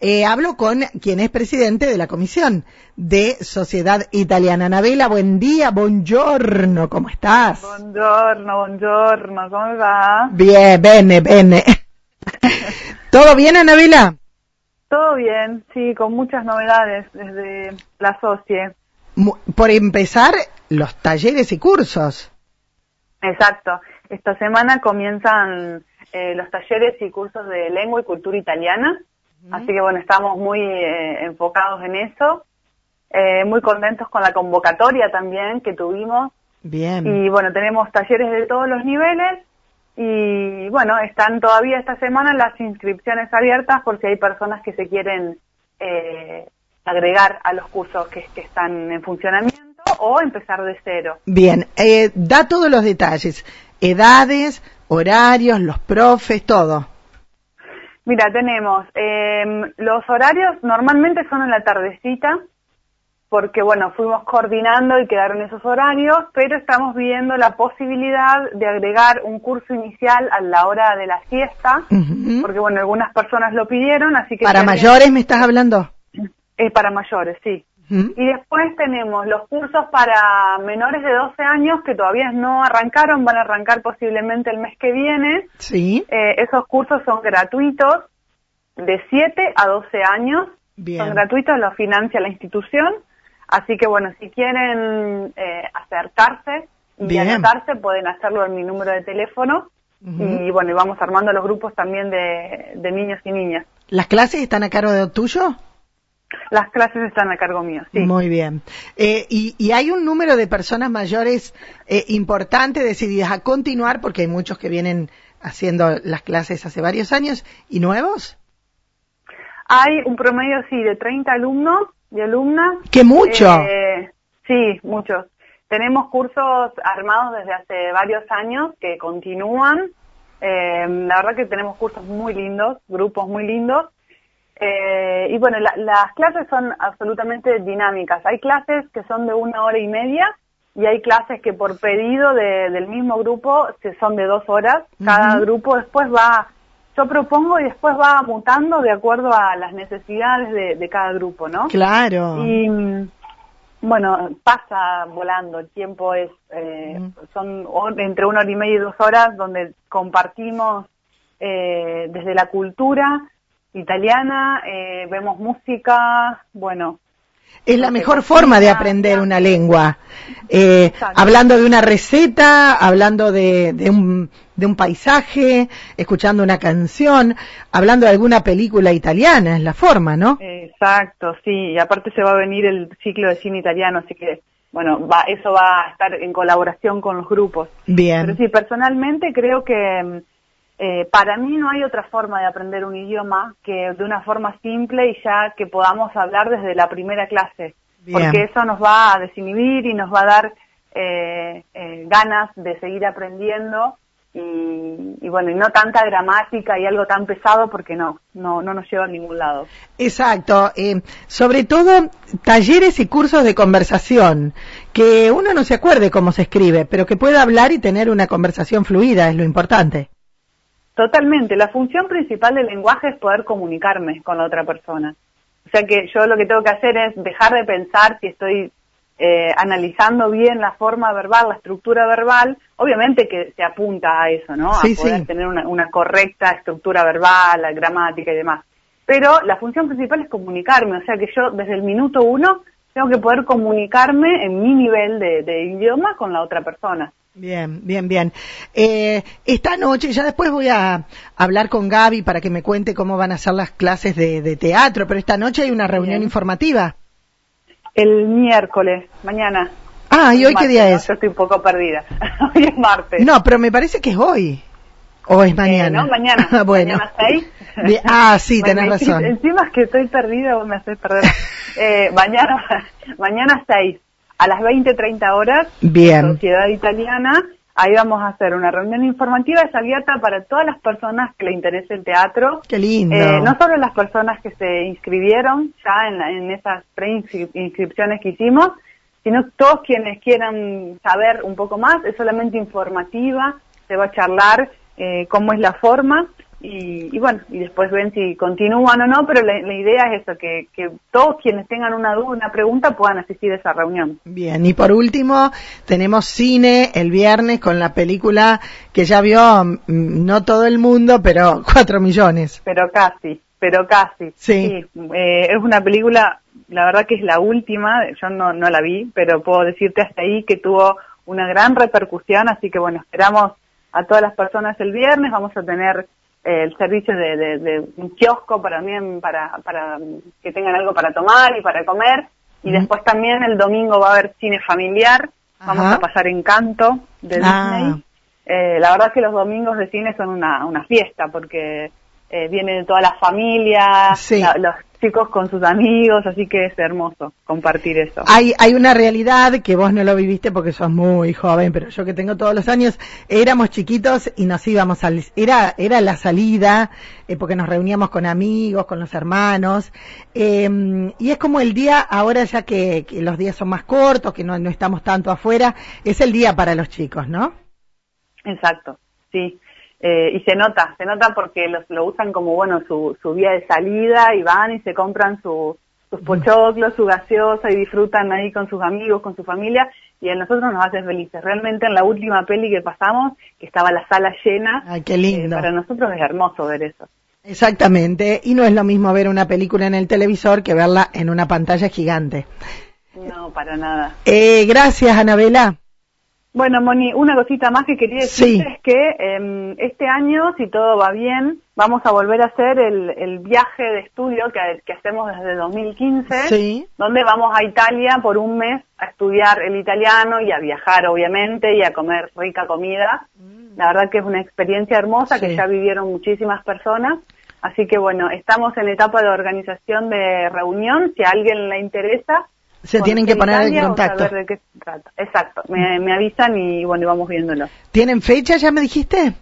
Eh, hablo con quien es presidente de la Comisión de Sociedad Italiana. Anabela, buen día, buongiorno, ¿cómo estás? Buongiorno, buongiorno, ¿cómo va? Bien, bene, bene. ¿Todo bien, Anabela? Todo bien, sí, con muchas novedades desde la SOCIE. Por empezar, los talleres y cursos. Exacto. Esta semana comienzan eh, los talleres y cursos de lengua y cultura italiana. Así que bueno, estamos muy eh, enfocados en eso. Eh, muy contentos con la convocatoria también que tuvimos. Bien. Y bueno, tenemos talleres de todos los niveles. Y bueno, están todavía esta semana las inscripciones abiertas por si hay personas que se quieren agregar a los cursos que, que están en funcionamiento o empezar de cero. Bien, da todos los detalles, edades, horarios, los profes, todo. Mira, tenemos em, los horarios normalmente son en la tardecita, porque bueno, fuimos coordinando y quedaron esos horarios, pero estamos viendo la posibilidad de agregar un curso inicial a la hora de la siesta, porque bueno, algunas personas lo pidieron, así que... ¿Para mayores me estás hablando? Es para mayores, sí. Y después tenemos los cursos para menores de 12 años que todavía no arrancaron, van a arrancar posiblemente el mes que viene. Sí. Eh, esos cursos son gratuitos, de 7 a 12 años. Son gratuitos, los financia la institución. Así que bueno, si quieren eh, acercarse y anotarse, pueden hacerlo en mi número de teléfono. Y bueno, y vamos armando los grupos también de, de niños y niñas. ¿Las clases están a cargo de tuyo? Las clases están a cargo mío, sí. Muy bien. Eh, y, hay un número de personas mayores eh, importante decididas a continuar, porque hay muchos que vienen haciendo las clases hace varios años, ¿y nuevos? Hay un promedio, sí, de 30 alumnos y alumnas. ¡Qué mucho! Eh, sí, muchos. Tenemos cursos armados desde hace varios años que continúan. la verdad que tenemos cursos muy lindos, grupos muy lindos. Eh, y bueno, las clases son absolutamente dinámicas. Hay clases que son de una hora y media y hay clases que por pedido del mismo grupo se son de dos horas. Cada grupo después va, yo propongo y después va mutando de acuerdo a las necesidades de, cada grupo, ¿no? Claro. Y bueno, pasa volando, el tiempo es, eh, son entre una hora y media y dos horas donde compartimos eh, desde la cultura, italiana, eh, vemos música, bueno. Es la mejor forma de aprender una lengua. Eh, hablando de una receta, hablando de, de, un, de un paisaje, escuchando una canción, hablando de alguna película italiana, es la forma, ¿no? Exacto, sí. Y aparte se va a venir el ciclo de cine italiano, así que bueno, va, eso va a estar en colaboración con los grupos. Bien. Pero sí, personalmente creo que eh, para mí no hay otra forma de aprender un idioma que de una forma simple y ya que podamos hablar desde la primera clase, porque eso nos va a desinhibir y nos va a dar eh, eh, ganas de seguir aprendiendo y, bueno, y no tanta gramática y algo tan pesado porque no, no, no nos lleva a ningún lado. Exacto, sobre todo talleres y cursos de conversación, que uno no se acuerde cómo se escribe, pero que pueda hablar y tener una conversación fluida es lo importante. Totalmente. La función principal del lenguaje es poder comunicarme con la otra persona. O sea que yo lo que tengo que hacer es dejar de pensar si estoy eh, analizando bien la forma verbal, la estructura verbal. Obviamente que se apunta a eso, ¿no? a poder tener una, una correcta estructura verbal, la gramática y demás. Pero la función principal es comunicarme. O sea que yo desde el minuto uno tengo que poder comunicarme en mi nivel de idioma con la otra persona. Bien, bien, bien. Eh, esta noche, ya después voy a hablar con Gaby para que me cuente cómo van a ser las clases de, teatro, pero esta noche hay una reunión informativa. El miércoles, mañana. Ah, ¿y hoy qué día es? Yo estoy un poco perdida. hoy es martes. No, pero me parece que es hoy. ¿O es mañana? Eh, no, mañana. bueno. Mañana seis. ah, sí, tenés razón. Encima es que estoy perdida, vos me haces perder. Eh, mañana, mañana seis a las 20, 30 horas, Bien. Sociedad Italiana. Ahí vamos a hacer una reunión informativa, es abierta para todas las personas que le interese el teatro. Qué lindo. Eh, no solo las personas que se inscribieron ya en, en esas preinscripciones que hicimos, sino todos quienes quieran saber un poco más, es solamente informativa, se va a charlar eh, cómo es la forma y, bueno, y después ven si continúan o no, pero la, idea es eso, que, que, todos quienes tengan una duda, una pregunta, puedan asistir a esa reunión. Bien, y por último, tenemos cine el viernes con la película que ya vio mm, no todo el mundo, pero cuatro millones. Pero casi, pero casi. Sí. Eh, es una película, la verdad que es la última, yo no, no la vi, pero puedo decirte hasta ahí que tuvo una gran repercusión, así que bueno, esperamos a todas las personas el viernes, vamos a tener el servicio de, un kiosco para, para, para que tengan algo para tomar y para comer. Y después también el domingo va a haber cine familiar. Vamos a pasar Encanto de ah. Disney. Eh, la verdad es que los domingos de cine son una, una fiesta porque eh, viene toda la familia, los chicos con sus amigos, así que es hermoso compartir eso. Hay, hay una realidad que vos no lo viviste porque sos muy joven, pero yo que tengo todos los años, éramos chiquitos y nos íbamos al, era, era la salida, eh, porque nos reuníamos con amigos, con los hermanos, em, y es como el día, ahora ya que, los días son más cortos, que no, no estamos tanto afuera, es el día para los chicos, ¿no? Exacto, sí. Eh, y se nota, se nota porque los, lo usan como, bueno, su, su vía de salida y van y se compran su, sus pochoclos, su gaseosa y disfrutan ahí con sus amigos, con su familia y a nosotros nos hace felices. Realmente en la última peli que pasamos, que estaba la sala llena, Ay, qué lindo. Eh, para nosotros es hermoso ver eso. Exactamente, y no es lo mismo ver una película en el televisor que verla en una pantalla gigante. No, para nada. Eh, gracias, Anabela. Bueno, Moni, una cosita más que quería decir es que eh, este año, si todo va bien, vamos a volver a hacer el, el viaje de estudio que, que, hacemos desde 2015, donde vamos a Italia por un mes a estudiar el italiano y a viajar, obviamente, y a comer rica comida. Mm. La verdad que es una experiencia hermosa que ya vivieron muchísimas personas. Así que bueno, estamos en etapa de organización de reunión. Si a alguien le interesa, se tienen que poner en contacto. Exacto, me, avisan y bueno, vamos viéndolo. ¿Tienen fecha, ya me dijiste?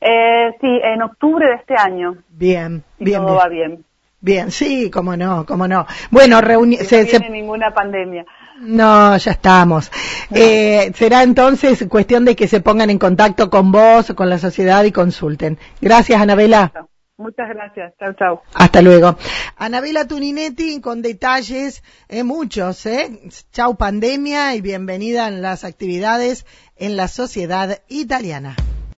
Eh, sí, en octubre de este año. Bien, bien. Todo va bien. Bien, sí, cómo no, cómo no. Bueno, reunión. No se, tiene ninguna pandemia. No, ya estamos. Eh, será entonces cuestión de que se pongan en contacto con vos, con la sociedad y consulten. Gracias, Anabela. Muchas gracias. Chao, chao. Hasta luego. Anabela Tuninetti con detalles, eh, muchos, ¿eh? Chau pandemia y bienvenida en las actividades en la sociedad italiana.